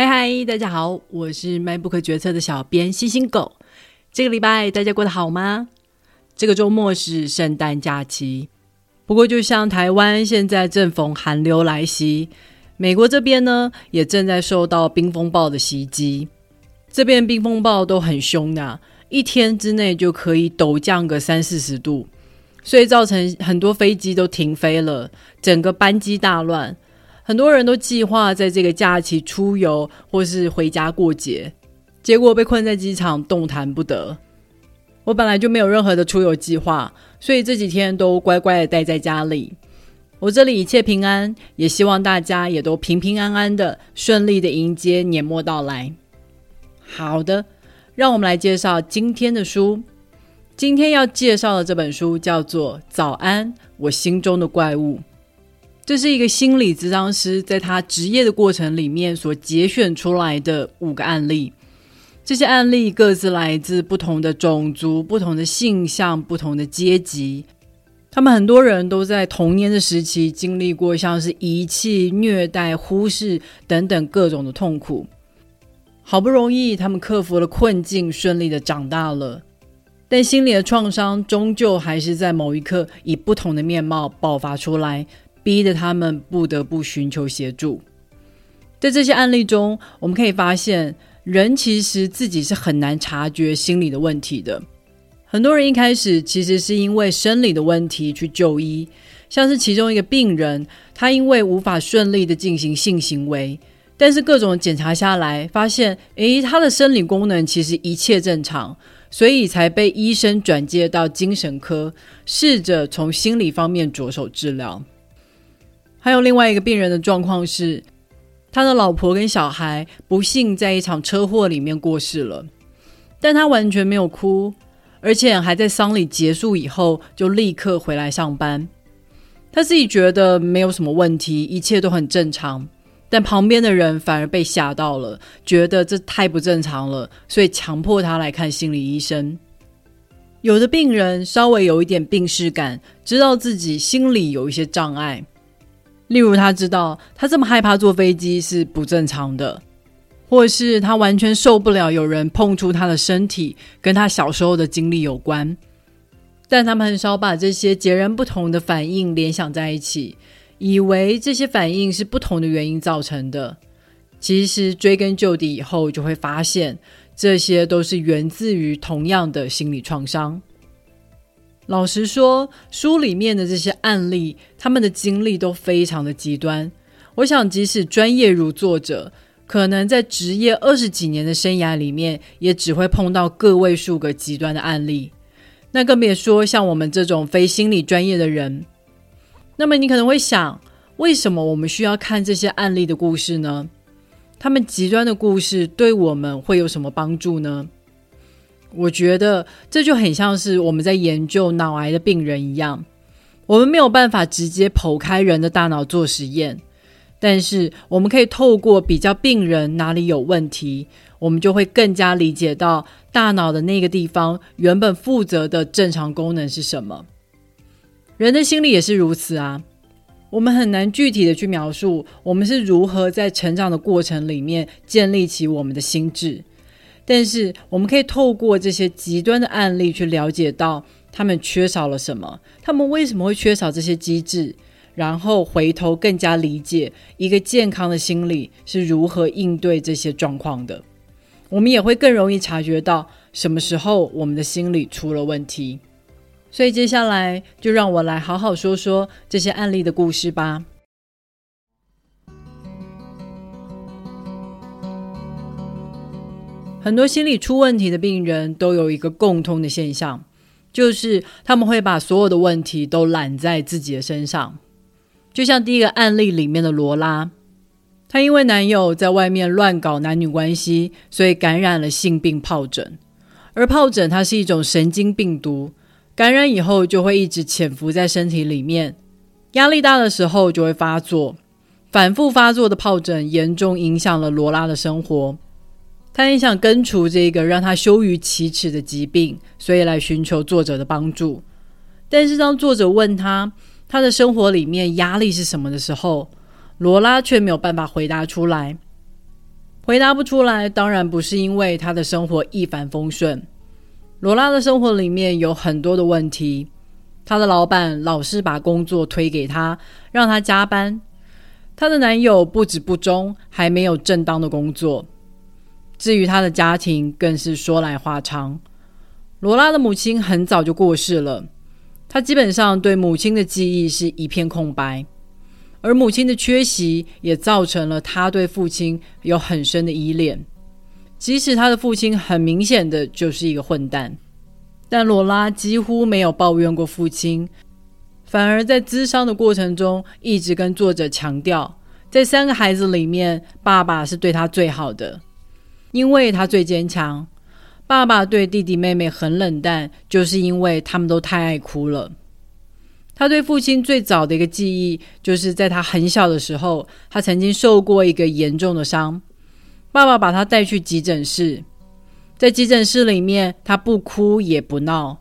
嗨嗨，大家好，我是迈不可决策的小编星星狗。这个礼拜大家过得好吗？这个周末是圣诞假期，不过就像台湾现在正逢寒流来袭，美国这边呢也正在受到冰风暴的袭击。这边冰风暴都很凶的，一天之内就可以陡降个三四十度，所以造成很多飞机都停飞了，整个班机大乱。很多人都计划在这个假期出游或是回家过节，结果被困在机场动弹不得。我本来就没有任何的出游计划，所以这几天都乖乖的待在家里。我这里一切平安，也希望大家也都平平安安的、顺利的迎接年末到来。好的，让我们来介绍今天的书。今天要介绍的这本书叫做《早安，我心中的怪物》。这是一个心理咨商师在他职业的过程里面所节选出来的五个案例。这些案例各自来自不同的种族、不同的性向、不同的阶级。他们很多人都在童年的时期经历过像是遗弃、虐待、忽视等等各种的痛苦。好不容易他们克服了困境，顺利的长大了，但心里的创伤终究还是在某一刻以不同的面貌爆发出来。逼得他们不得不寻求协助。在这些案例中，我们可以发现，人其实自己是很难察觉心理的问题的。很多人一开始其实是因为生理的问题去就医，像是其中一个病人，他因为无法顺利的进行性行为，但是各种检查下来，发现，诶，他的生理功能其实一切正常，所以才被医生转介到精神科，试着从心理方面着手治疗。还有另外一个病人的状况是，他的老婆跟小孩不幸在一场车祸里面过世了，但他完全没有哭，而且还在丧礼结束以后就立刻回来上班。他自己觉得没有什么问题，一切都很正常，但旁边的人反而被吓到了，觉得这太不正常了，所以强迫他来看心理医生。有的病人稍微有一点病逝感，知道自己心里有一些障碍。例如，他知道他这么害怕坐飞机是不正常的，或是他完全受不了有人碰触他的身体，跟他小时候的经历有关。但他们很少把这些截然不同的反应联想在一起，以为这些反应是不同的原因造成的。其实追根究底以后，就会发现这些都是源自于同样的心理创伤。老实说，书里面的这些案例，他们的经历都非常的极端。我想，即使专业如作者，可能在职业二十几年的生涯里面，也只会碰到个位数个极端的案例。那更别说像我们这种非心理专业的人。那么，你可能会想，为什么我们需要看这些案例的故事呢？他们极端的故事对我们会有什么帮助呢？我觉得这就很像是我们在研究脑癌的病人一样，我们没有办法直接剖开人的大脑做实验，但是我们可以透过比较病人哪里有问题，我们就会更加理解到大脑的那个地方原本负责的正常功能是什么。人的心理也是如此啊，我们很难具体的去描述我们是如何在成长的过程里面建立起我们的心智。但是，我们可以透过这些极端的案例去了解到他们缺少了什么，他们为什么会缺少这些机制，然后回头更加理解一个健康的心理是如何应对这些状况的。我们也会更容易察觉到什么时候我们的心理出了问题。所以，接下来就让我来好好说说这些案例的故事吧。很多心理出问题的病人都有一个共通的现象，就是他们会把所有的问题都揽在自己的身上。就像第一个案例里面的罗拉，她因为男友在外面乱搞男女关系，所以感染了性病疱疹。而疱疹它是一种神经病毒，感染以后就会一直潜伏在身体里面，压力大的时候就会发作。反复发作的疱疹严重影响了罗拉的生活。他很想根除这个让他羞于启齿的疾病，所以来寻求作者的帮助。但是当作者问他他的生活里面压力是什么的时候，罗拉却没有办法回答出来。回答不出来，当然不是因为他的生活一帆风顺。罗拉的生活里面有很多的问题，她的老板老是把工作推给她，让她加班。她的男友不止不忠，还没有正当的工作。至于他的家庭，更是说来话长。罗拉的母亲很早就过世了，她基本上对母亲的记忆是一片空白，而母亲的缺席也造成了她对父亲有很深的依恋。即使他的父亲很明显的就是一个混蛋，但罗拉几乎没有抱怨过父亲，反而在咨商的过程中一直跟作者强调，在三个孩子里面，爸爸是对他最好的，因为他最坚强。爸爸对弟弟妹妹很冷淡，就是因为他们都太爱哭了。他对父亲最早的一个记忆，就是在他很小的时候，他曾经受过一个严重的伤。爸爸把他带去急诊室，在急诊室里面，他不哭也不闹，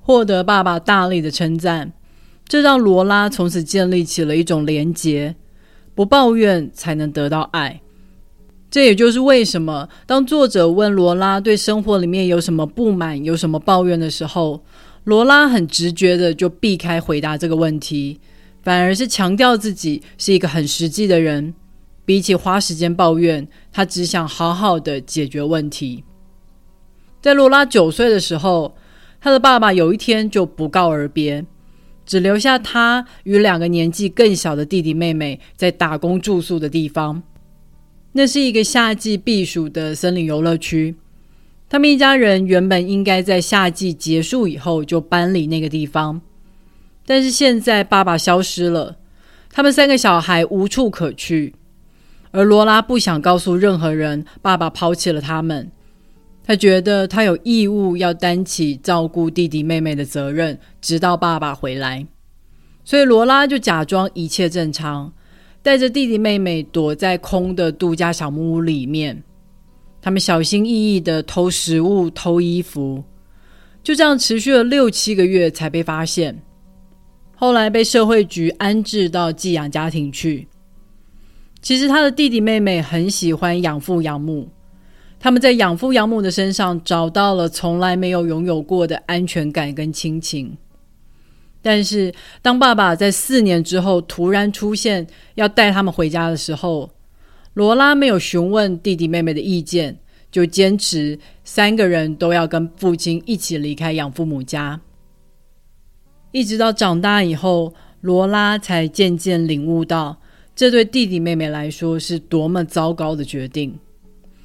获得爸爸大力的称赞，这让罗拉从此建立起了一种连结：不抱怨才能得到爱。这也就是为什么，当作者问罗拉对生活里面有什么不满、有什么抱怨的时候，罗拉很直觉的就避开回答这个问题，反而是强调自己是一个很实际的人。比起花时间抱怨，他只想好好的解决问题。在罗拉九岁的时候，他的爸爸有一天就不告而别，只留下他与两个年纪更小的弟弟妹妹在打工住宿的地方。那是一个夏季避暑的森林游乐区。他们一家人原本应该在夏季结束以后就搬离那个地方，但是现在爸爸消失了，他们三个小孩无处可去。而罗拉不想告诉任何人，爸爸抛弃了他们。他觉得他有义务要担起照顾弟弟妹妹的责任，直到爸爸回来。所以罗拉就假装一切正常，带着弟弟妹妹躲在空的度假小木屋里面。他们小心翼翼的偷食物、偷衣服，就这样持续了六七个月才被发现。后来被社会局安置到寄养家庭去。其实他的弟弟妹妹很喜欢养父养母，他们在养父养母的身上找到了从来没有拥有过的安全感跟亲情。但是当爸爸在四年之后突然出现要带他们回家的时候，罗拉没有询问弟弟妹妹的意见，就坚持三个人都要跟父亲一起离开养父母家。一直到长大以后，罗拉才渐渐领悟到。这对弟弟妹妹来说是多么糟糕的决定，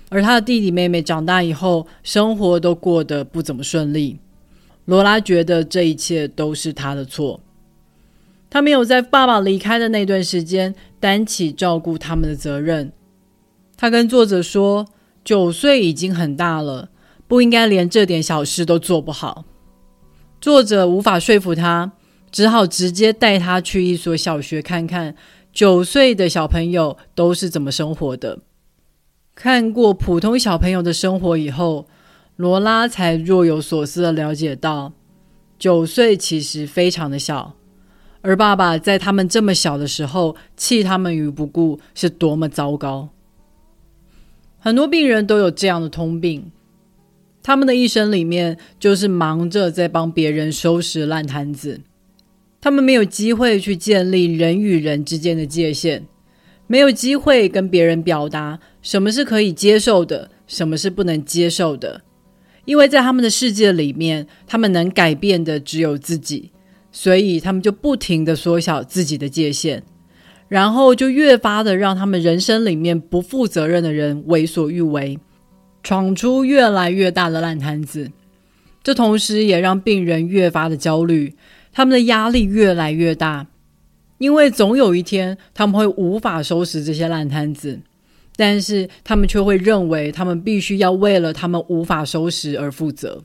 而他的弟弟妹妹长大以后，生活都过得不怎么顺利。罗拉觉得这一切都是他的错，他没有在爸爸离开的那段时间担起照顾他们的责任。他跟作者说：“九岁已经很大了，不应该连这点小事都做不好。”作者无法说服他，只好直接带他去一所小学看看。九岁的小朋友都是怎么生活的？看过普通小朋友的生活以后，罗拉才若有所思的了解到，九岁其实非常的小，而爸爸在他们这么小的时候弃他们于不顾，是多么糟糕。很多病人都有这样的通病，他们的一生里面就是忙着在帮别人收拾烂摊子。他们没有机会去建立人与人之间的界限，没有机会跟别人表达什么是可以接受的，什么是不能接受的。因为在他们的世界里面，他们能改变的只有自己，所以他们就不停的缩小自己的界限，然后就越发的让他们人生里面不负责任的人为所欲为，闯出越来越大的烂摊子。这同时也让病人越发的焦虑。他们的压力越来越大，因为总有一天他们会无法收拾这些烂摊子，但是他们却会认为他们必须要为了他们无法收拾而负责，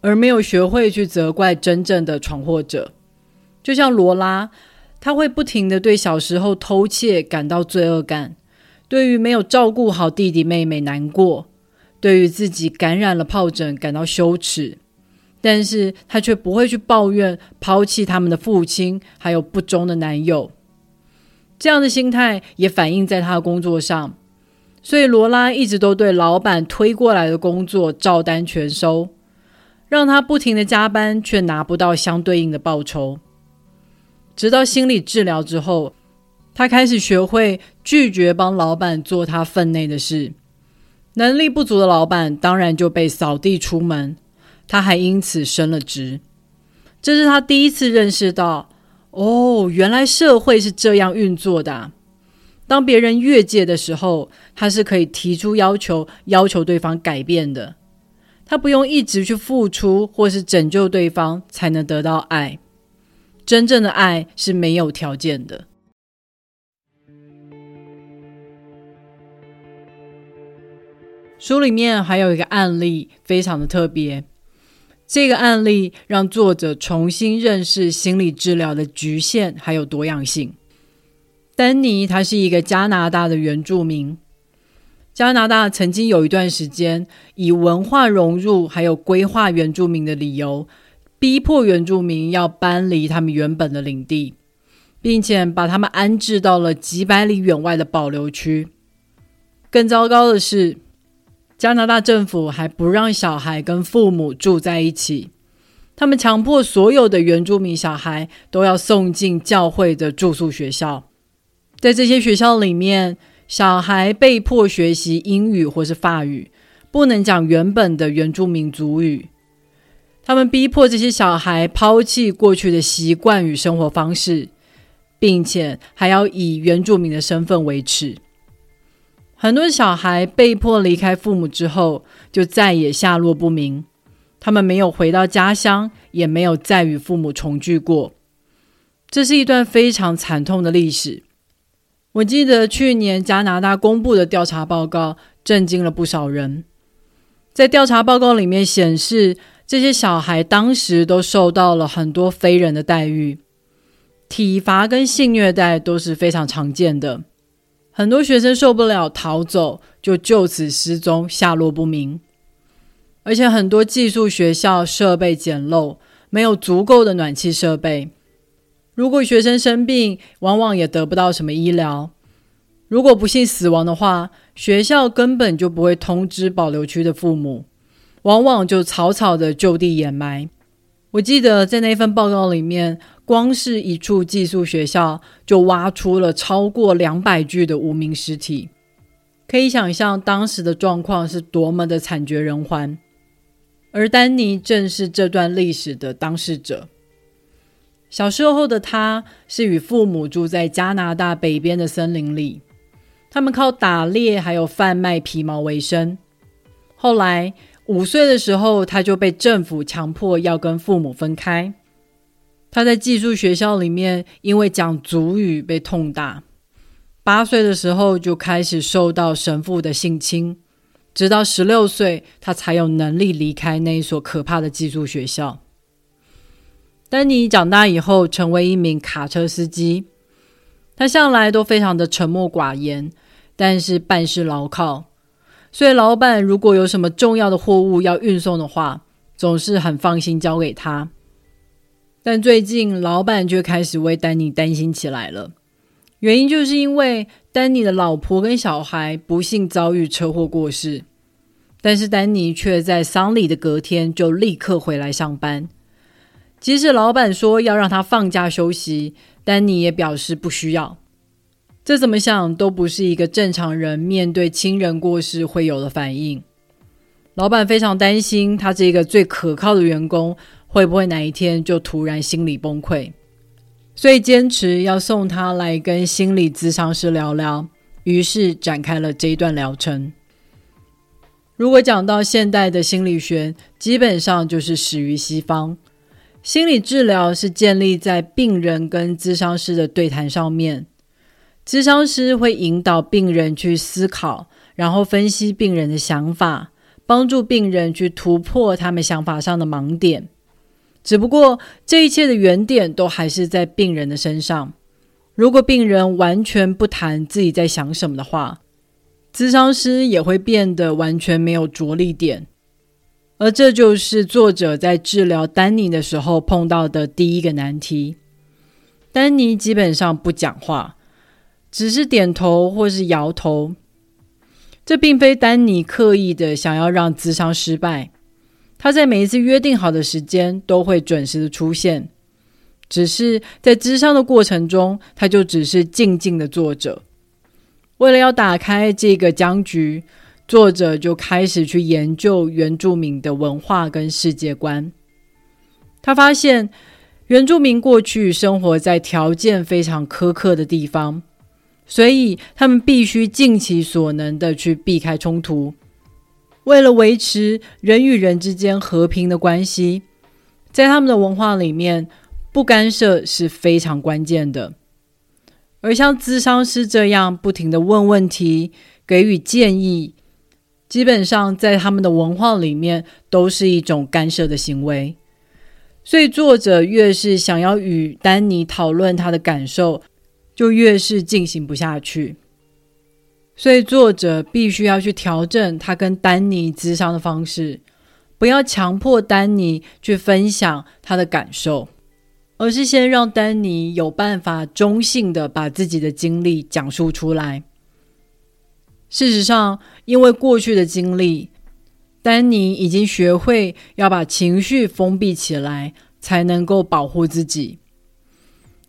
而没有学会去责怪真正的闯祸者。就像罗拉，他会不停的对小时候偷窃感到罪恶感，对于没有照顾好弟弟妹妹难过，对于自己感染了疱疹感到羞耻。但是他却不会去抱怨抛弃他们的父亲，还有不忠的男友。这样的心态也反映在他的工作上。所以罗拉一直都对老板推过来的工作照单全收，让他不停的加班，却拿不到相对应的报酬。直到心理治疗之后，他开始学会拒绝帮老板做他分内的事。能力不足的老板当然就被扫地出门，他还因此升了职。这是他第一次认识到，哦，原来社会是这样运作的。当别人越界的时候，他是可以提出要求，要求对方改变的。他不用一直去付出或是拯救对方才能得到爱。真正的爱是没有条件的。书里面还有一个案例，非常的特别。这个案例让作者重新认识心理治疗的局限还有多样性。丹尼他是一个加拿大的原住民。加拿大曾经有一段时间，以文化融入还有规划原住民的理由。逼迫原住民要搬离他们原本的领地，并且把他们安置到了几百里远外的保留区。更糟糕的是，加拿大政府还不让小孩跟父母住在一起，他们强迫所有的原住民小孩都要送进教会的住宿学校。在这些学校里面，小孩被迫学习英语或是法语，不能讲原本的原住民族语。他们逼迫这些小孩抛弃过去的习惯与生活方式，并且还要以原住民的身份维持。很多小孩被迫离开父母之后，就再也下落不明。他们没有回到家乡，也没有再与父母重聚过。这是一段非常惨痛的历史。我记得去年加拿大公布的调查报告，震惊了不少人。在调查报告里面显示。这些小孩当时都受到了很多非人的待遇，体罚跟性虐待都是非常常见的。很多学生受不了逃走，就就此失踪，下落不明。而且很多寄宿学校设备简陋，没有足够的暖气设备。如果学生生病，往往也得不到什么医疗。如果不幸死亡的话，学校根本就不会通知保留区的父母。往往就草草的就地掩埋。我记得在那份报告里面，光是一处寄宿学校就挖出了超过两百具的无名尸体，可以想象当时的状况是多么的惨绝人寰。而丹尼正是这段历史的当事者。小时候的他是与父母住在加拿大北边的森林里，他们靠打猎还有贩卖皮毛为生。后来。五岁的时候，他就被政府强迫要跟父母分开。他在寄宿学校里面，因为讲族语被痛打。八岁的时候就开始受到神父的性侵，直到十六岁，他才有能力离开那一所可怕的寄宿学校。丹尼长大以后，成为一名卡车司机。他向来都非常的沉默寡言，但是办事牢靠。所以，老板如果有什么重要的货物要运送的话，总是很放心交给他。但最近，老板却开始为丹尼担心起来了。原因就是因为丹尼的老婆跟小孩不幸遭遇车祸过世，但是丹尼却在丧礼的隔天就立刻回来上班。即使老板说要让他放假休息，丹尼也表示不需要。这怎么想都不是一个正常人面对亲人过世会有的反应。老板非常担心他这个最可靠的员工会不会哪一天就突然心理崩溃，所以坚持要送他来跟心理咨商师聊聊，于是展开了这一段疗程。如果讲到现代的心理学，基本上就是始于西方，心理治疗是建立在病人跟咨商师的对谈上面。咨商师会引导病人去思考，然后分析病人的想法，帮助病人去突破他们想法上的盲点。只不过，这一切的原点都还是在病人的身上。如果病人完全不谈自己在想什么的话，咨商师也会变得完全没有着力点。而这就是作者在治疗丹尼的时候碰到的第一个难题。丹尼基本上不讲话。只是点头或是摇头，这并非丹尼刻意的想要让咨商失败，他在每一次约定好的时间都会准时的出现，只是在咨商的过程中，他就只是静静的坐着。为了要打开这个僵局，作者就开始去研究原住民的文化跟世界观。他发现原住民过去生活在条件非常苛刻的地方。所以，他们必须尽其所能的去避开冲突，为了维持人与人之间和平的关系，在他们的文化里面，不干涉是非常关键的。而像咨商师这样不停的问问题、给予建议，基本上在他们的文化里面都是一种干涉的行为。所以，作者越是想要与丹尼讨论他的感受。就越是进行不下去，所以作者必须要去调整他跟丹尼咨商的方式，不要强迫丹尼去分享他的感受，而是先让丹尼有办法中性的把自己的经历讲述出来。事实上，因为过去的经历，丹尼已经学会要把情绪封闭起来，才能够保护自己。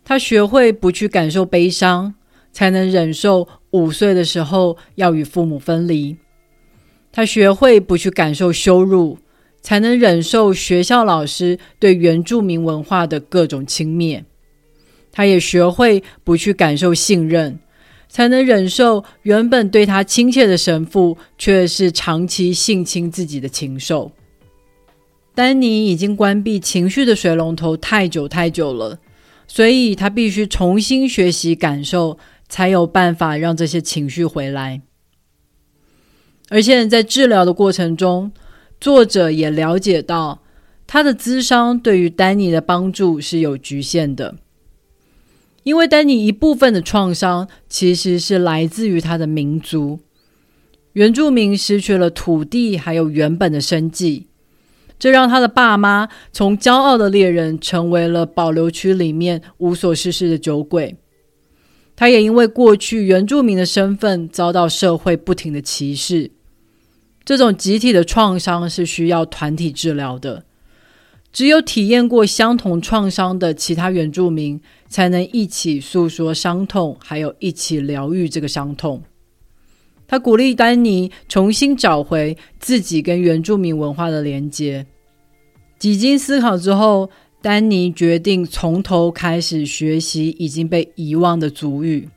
他学会不去感受悲伤，才能忍受五岁的时候要与父母分离。他学会不去感受羞辱，才能忍受学校老师对原住民文化的各种轻蔑。他也学会不去感受信任，才能忍受原本对他亲切的神父却是长期性侵自己的禽兽。丹尼已经关闭情绪的水龙头太久太久了。所以他必须重新学习感受，才有办法让这些情绪回来。而且在治疗的过程中，作者也了解到，他的咨商对于丹尼的帮助是有局限的，因为丹尼一部分的创伤其实是来自于他的民族，原住民失去了土地，还有原本的生计。这让他的爸妈从骄傲的猎人成为了保留区里面无所事事的酒鬼。他也因为过去原住民的身份遭到社会不停的歧视。这种集体的创伤是需要团体治疗的，只有体验过相同创伤的其他原住民，才能一起诉说伤痛，还有一起疗愈这个伤痛。他鼓励丹尼重新找回自己跟原住民文化的连接。几经思考之后，丹尼决定从头开始学习已经被遗忘的族语。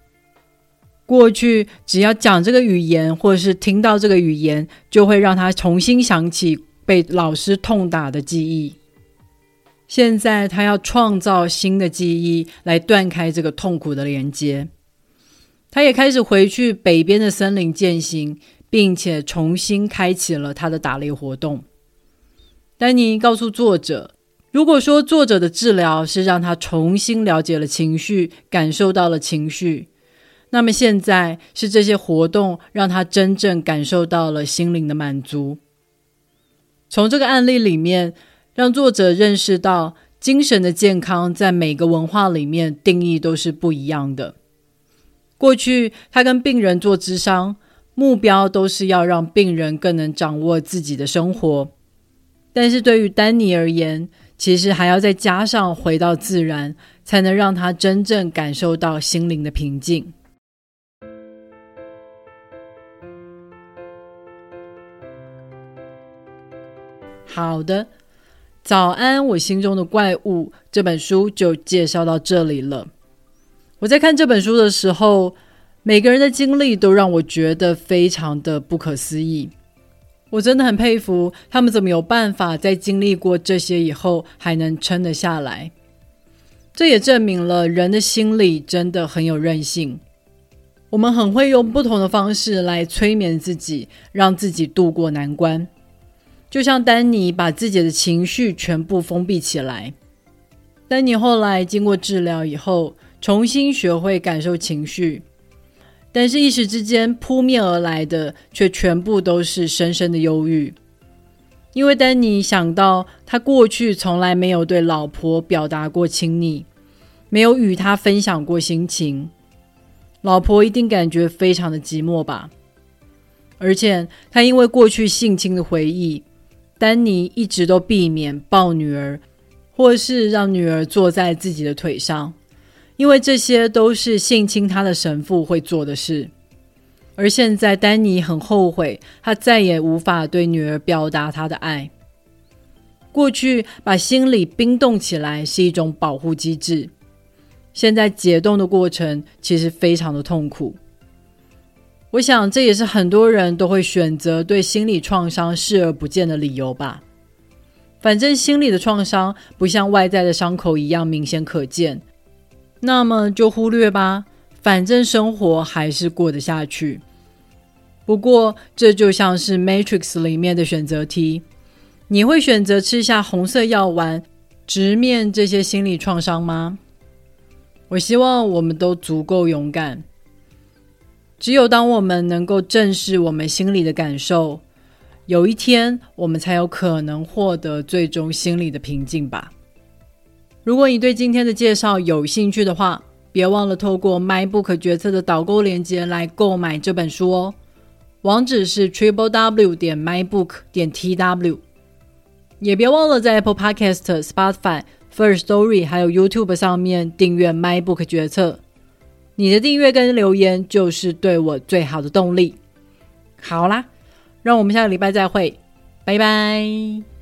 过去只要讲这个语言，或者是听到这个语言，就会让他重新想起被老师痛打的记忆。现在他要创造新的记忆，来断开这个痛苦的连接。他也开始回去北边的森林践行，并且重新开启了他的打猎活动。丹尼告诉作者：“如果说作者的治疗是让他重新了解了情绪，感受到了情绪，那么现在是这些活动让他真正感受到了心灵的满足。从这个案例里面，让作者认识到精神的健康在每个文化里面定义都是不一样的。”过去，他跟病人做咨商，目标都是要让病人更能掌握自己的生活。但是对于丹尼而言，其实还要再加上回到自然，才能让他真正感受到心灵的平静。好的，早安，我心中的怪物这本书就介绍到这里了。我在看这本书的时候，每个人的经历都让我觉得非常的不可思议。我真的很佩服他们怎么有办法在经历过这些以后还能撑得下来。这也证明了人的心理真的很有韧性。我们很会用不同的方式来催眠自己，让自己度过难关。就像丹尼把自己的情绪全部封闭起来。丹尼后来经过治疗以后。重新学会感受情绪，但是一时之间扑面而来的却全部都是深深的忧郁。因为丹尼想到他过去从来没有对老婆表达过亲昵，没有与他分享过心情，老婆一定感觉非常的寂寞吧。而且他因为过去性侵的回忆，丹尼一直都避免抱女儿，或是让女儿坐在自己的腿上，因为这些都是性侵他的神父会做的事。而现在，丹尼很后悔，他再也无法对女儿表达他的爱。过去把心里冰冻起来是一种保护机制，现在解冻的过程其实非常的痛苦。我想这也是很多人都会选择对心理创伤视而不见的理由吧。反正心理的创伤不像外在的伤口一样明显可见，那么就忽略吧。反正生活还是过得下去。不过这就像是《Matrix》里面的选择题。你会选择吃下红色药丸，直面这些心理创伤吗？我希望我们都足够勇敢。只有当我们能够正视我们心里的感受，有一天我们才有可能获得最终心理的平静吧。如果你对今天的介绍有兴趣的话，别忘了透过 MyBook 决策的导购链接来购买这本书哦。网址是 triple w 点 mybook 点 tw。也别忘了在 Apple Podcast、Spotify、First Story 还有 YouTube 上面订阅 My Book 决策。你的订阅跟留言就是对我最好的动力。好啦，让我们下个礼拜再会，拜拜。